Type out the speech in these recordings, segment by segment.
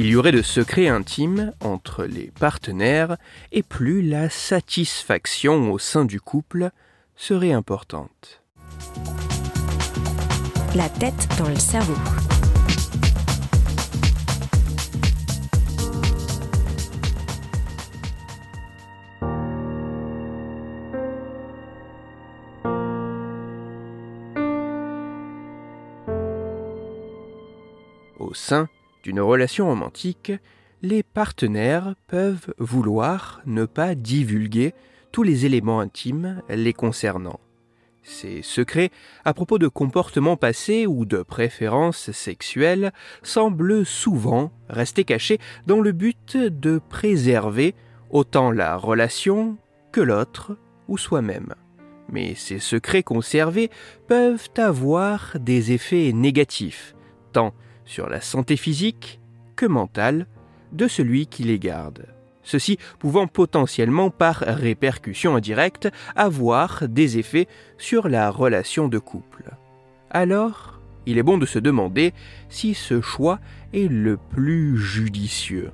il y aurait de secrets intimes entre les partenaires et plus la satisfaction au sein du couple serait importante. La tête dans le cerveau. Au sein d'une relation romantique, les partenaires peuvent vouloir ne pas divulguer tous les éléments intimes les concernant. Ces secrets à propos de comportements passés ou de préférences sexuelles semblent souvent rester cachés dans le but de préserver autant la relation que l'autre ou soi-même. Mais ces secrets conservés peuvent avoir des effets négatifs, tant sur la santé physique que mentale de celui qui les garde. Ceci pouvant potentiellement par répercussion indirecte avoir des effets sur la relation de couple. Alors, il est bon de se demander si ce choix est le plus judicieux.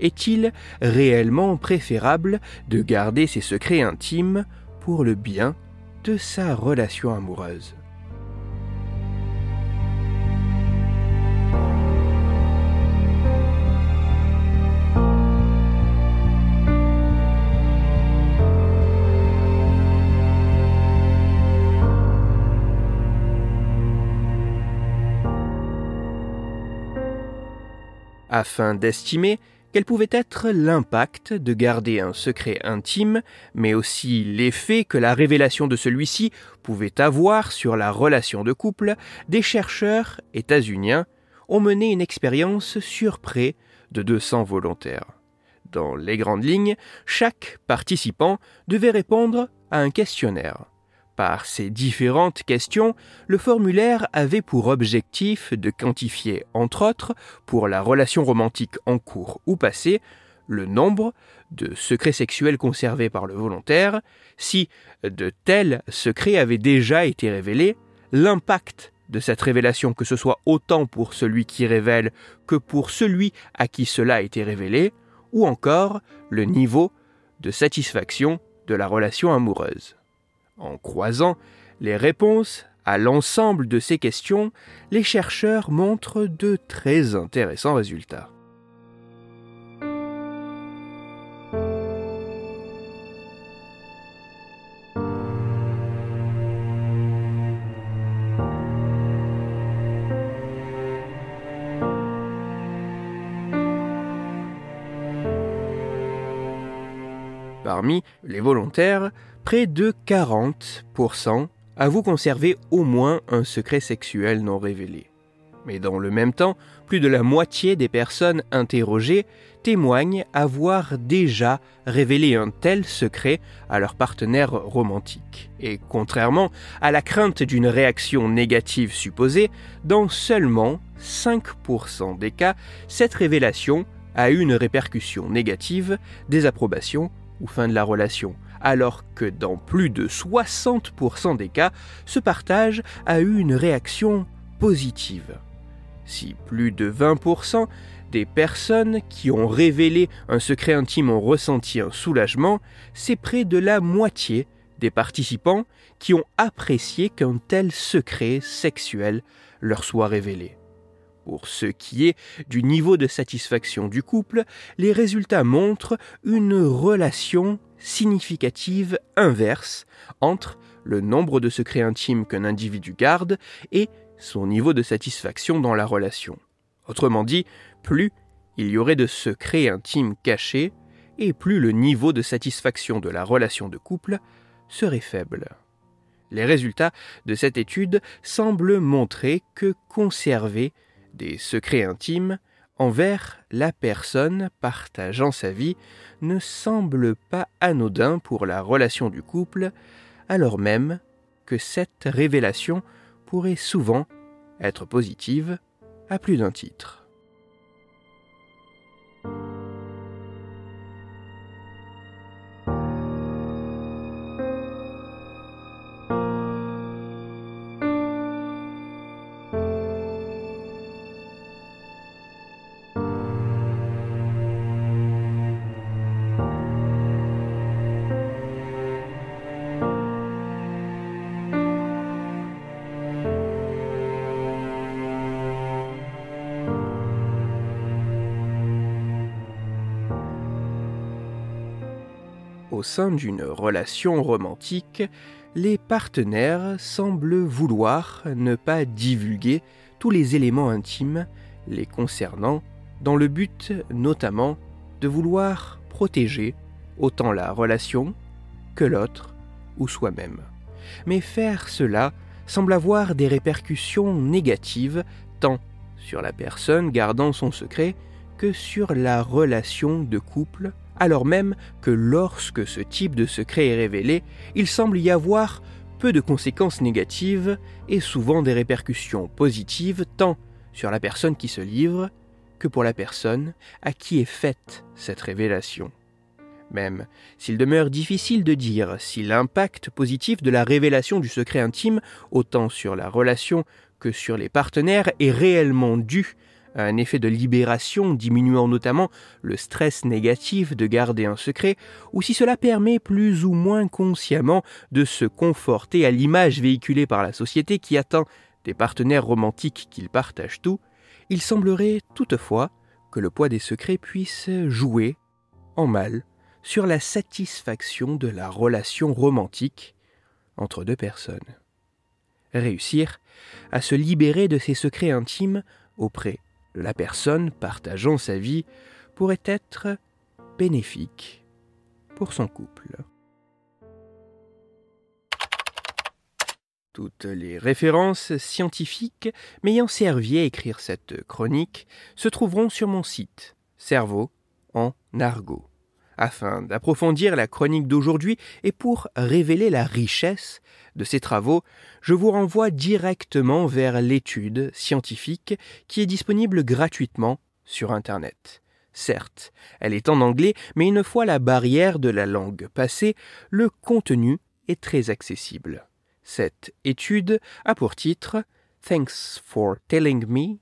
Est-il réellement préférable de garder ses secrets intimes pour le bien de sa relation amoureuse? Afin d'estimer quel pouvait être l'impact de garder un secret intime, mais aussi l'effet que la révélation de celui-ci pouvait avoir sur la relation de couple, des chercheurs états-uniens ont mené une expérience sur près de 200 volontaires. Dans les grandes lignes, chaque participant devait répondre à un questionnaire. Par ces différentes questions, le formulaire avait pour objectif de quantifier, entre autres, pour la relation romantique en cours ou passée, le nombre de secrets sexuels conservés par le volontaire, si de tels secrets avaient déjà été révélés, l'impact de cette révélation, que ce soit autant pour celui qui révèle que pour celui à qui cela a été révélé, ou encore le niveau de satisfaction de la relation amoureuse. En croisant les réponses à l'ensemble de ces questions, les chercheurs montrent de très intéressants résultats. Parmi les volontaires, près de 40% avouent conserver au moins un secret sexuel non révélé. Mais dans le même temps, plus de la moitié des personnes interrogées témoignent avoir déjà révélé un tel secret à leur partenaire romantique. Et contrairement à la crainte d'une réaction négative supposée, dans seulement 5% des cas, cette révélation a eu une répercussion négative, désapprobation ou fin de la relation, alors que dans plus de 60% des cas, ce partage a eu une réaction positive. Si plus de 20% des personnes qui ont révélé un secret intime ont ressenti un soulagement, c'est près de la moitié des participants qui ont apprécié qu'un tel secret sexuel leur soit révélé. Pour ce qui est du niveau de satisfaction du couple, les résultats montrent une relation significative inverse entre le nombre de secrets intimes qu'un individu garde et son niveau de satisfaction dans la relation. Autrement dit, plus il y aurait de secrets intimes cachés, et plus le niveau de satisfaction de la relation de couple serait faible. Les résultats de cette étude semblent montrer que conserver des secrets intimes envers la personne partageant sa vie ne semble pas anodin pour la relation du couple, alors même que cette révélation pourrait souvent être positive à plus d'un titre. Au sein d'une relation romantique, les partenaires semblent vouloir ne pas divulguer tous les éléments intimes les concernant, dans le but notamment de vouloir protéger autant la relation que l'autre ou soi-même. Mais faire cela semble avoir des répercussions négatives tant sur la personne gardant son secret que sur la relation de couple alors même que lorsque ce type de secret est révélé, il semble y avoir peu de conséquences négatives et souvent des répercussions positives tant sur la personne qui se livre que pour la personne à qui est faite cette révélation. Même s'il demeure difficile de dire si l'impact positif de la révélation du secret intime, autant sur la relation que sur les partenaires, est réellement dû un effet de libération diminuant notamment le stress négatif de garder un secret, ou si cela permet plus ou moins consciemment de se conforter à l'image véhiculée par la société qui attend des partenaires romantiques qu'ils partagent tout, il semblerait toutefois que le poids des secrets puisse jouer, en mal, sur la satisfaction de la relation romantique entre deux personnes. Réussir à se libérer de ses secrets intimes auprès la personne partageant sa vie pourrait être bénéfique pour son couple. Toutes les références scientifiques m'ayant servi à écrire cette chronique se trouveront sur mon site Cerveau en. Afin d'approfondir la chronique d'aujourd'hui et pour révéler la richesse de ces travaux, je vous renvoie directement vers l'étude scientifique qui est disponible gratuitement sur Internet. Certes, elle est en anglais, mais une fois la barrière de la langue passée, le contenu est très accessible. Cette étude a pour titre Thanks for telling me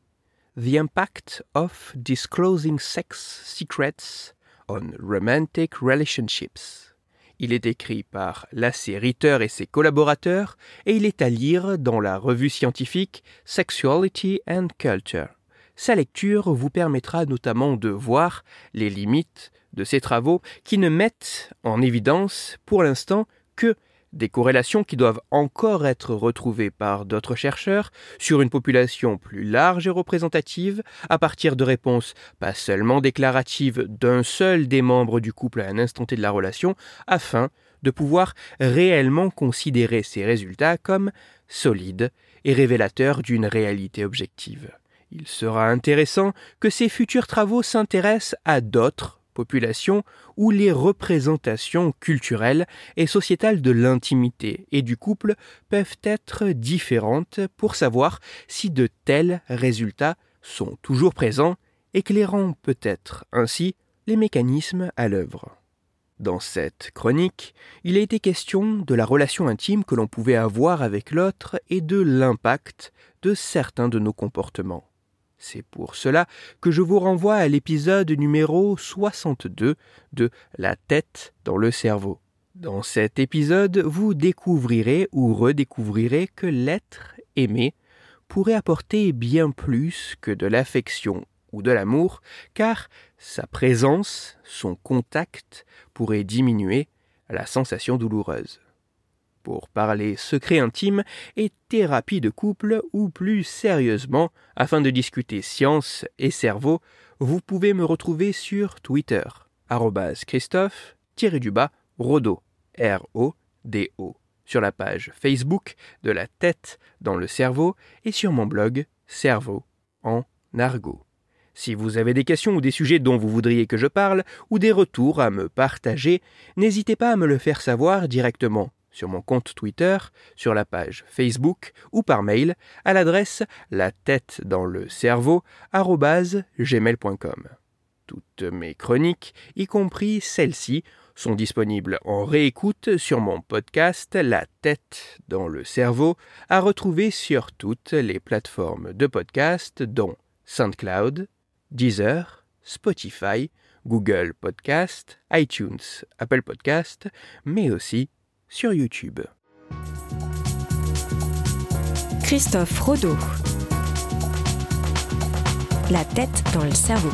The Impact of Disclosing Sex Secrets on Romantic Relationships. Il est écrit par Lasse Ritter et ses collaborateurs et il est à lire dans la revue scientifique Sexuality and Culture. Sa lecture vous permettra notamment de voir les limites de ces travaux qui ne mettent en évidence pour l'instant que des corrélations qui doivent encore être retrouvées par d'autres chercheurs sur une population plus large et représentative à partir de réponses pas seulement déclaratives d'un seul des membres du couple à un instant T de la relation, afin de pouvoir réellement considérer ces résultats comme solides et révélateurs d'une réalité objective. Il sera intéressant que ces futurs travaux s'intéressent à d'autres population où les représentations culturelles et sociétales de l'intimité et du couple peuvent être différentes pour savoir si de tels résultats sont toujours présents, éclairant peut-être ainsi les mécanismes à l'œuvre. Dans cette chronique, il a été question de la relation intime que l'on pouvait avoir avec l'autre et de l'impact de certains de nos comportements. C'est pour cela que je vous renvoie à l'épisode numéro 62 de La tête dans le cerveau. Dans cet épisode, vous découvrirez ou redécouvrirez que l'être aimé pourrait apporter bien plus que de l'affection ou de l'amour, car sa présence, son contact pourrait diminuer la sensation douloureuse pour parler secret intime et thérapie de couple ou plus sérieusement, afin de discuter science et cerveau, vous pouvez me retrouver sur Twitter, Christophe, du bas, Rodo, R-O-D-O, sur la page Facebook de la tête dans le cerveau et sur mon blog Cerveau en argot. Si vous avez des questions ou des sujets dont vous voudriez que je parle, ou des retours à me partager, n'hésitez pas à me le faire savoir directement sur mon compte Twitter, sur la page Facebook ou par mail à l'adresse la tête dans le cerveau gmail.com. Toutes mes chroniques, y compris celles-ci, sont disponibles en réécoute sur mon podcast La tête dans le cerveau, à retrouver sur toutes les plateformes de podcast dont SoundCloud, Deezer, Spotify, Google Podcast, iTunes, Apple Podcast, mais aussi sur YouTube. Christophe Rodeau. La tête dans le cerveau.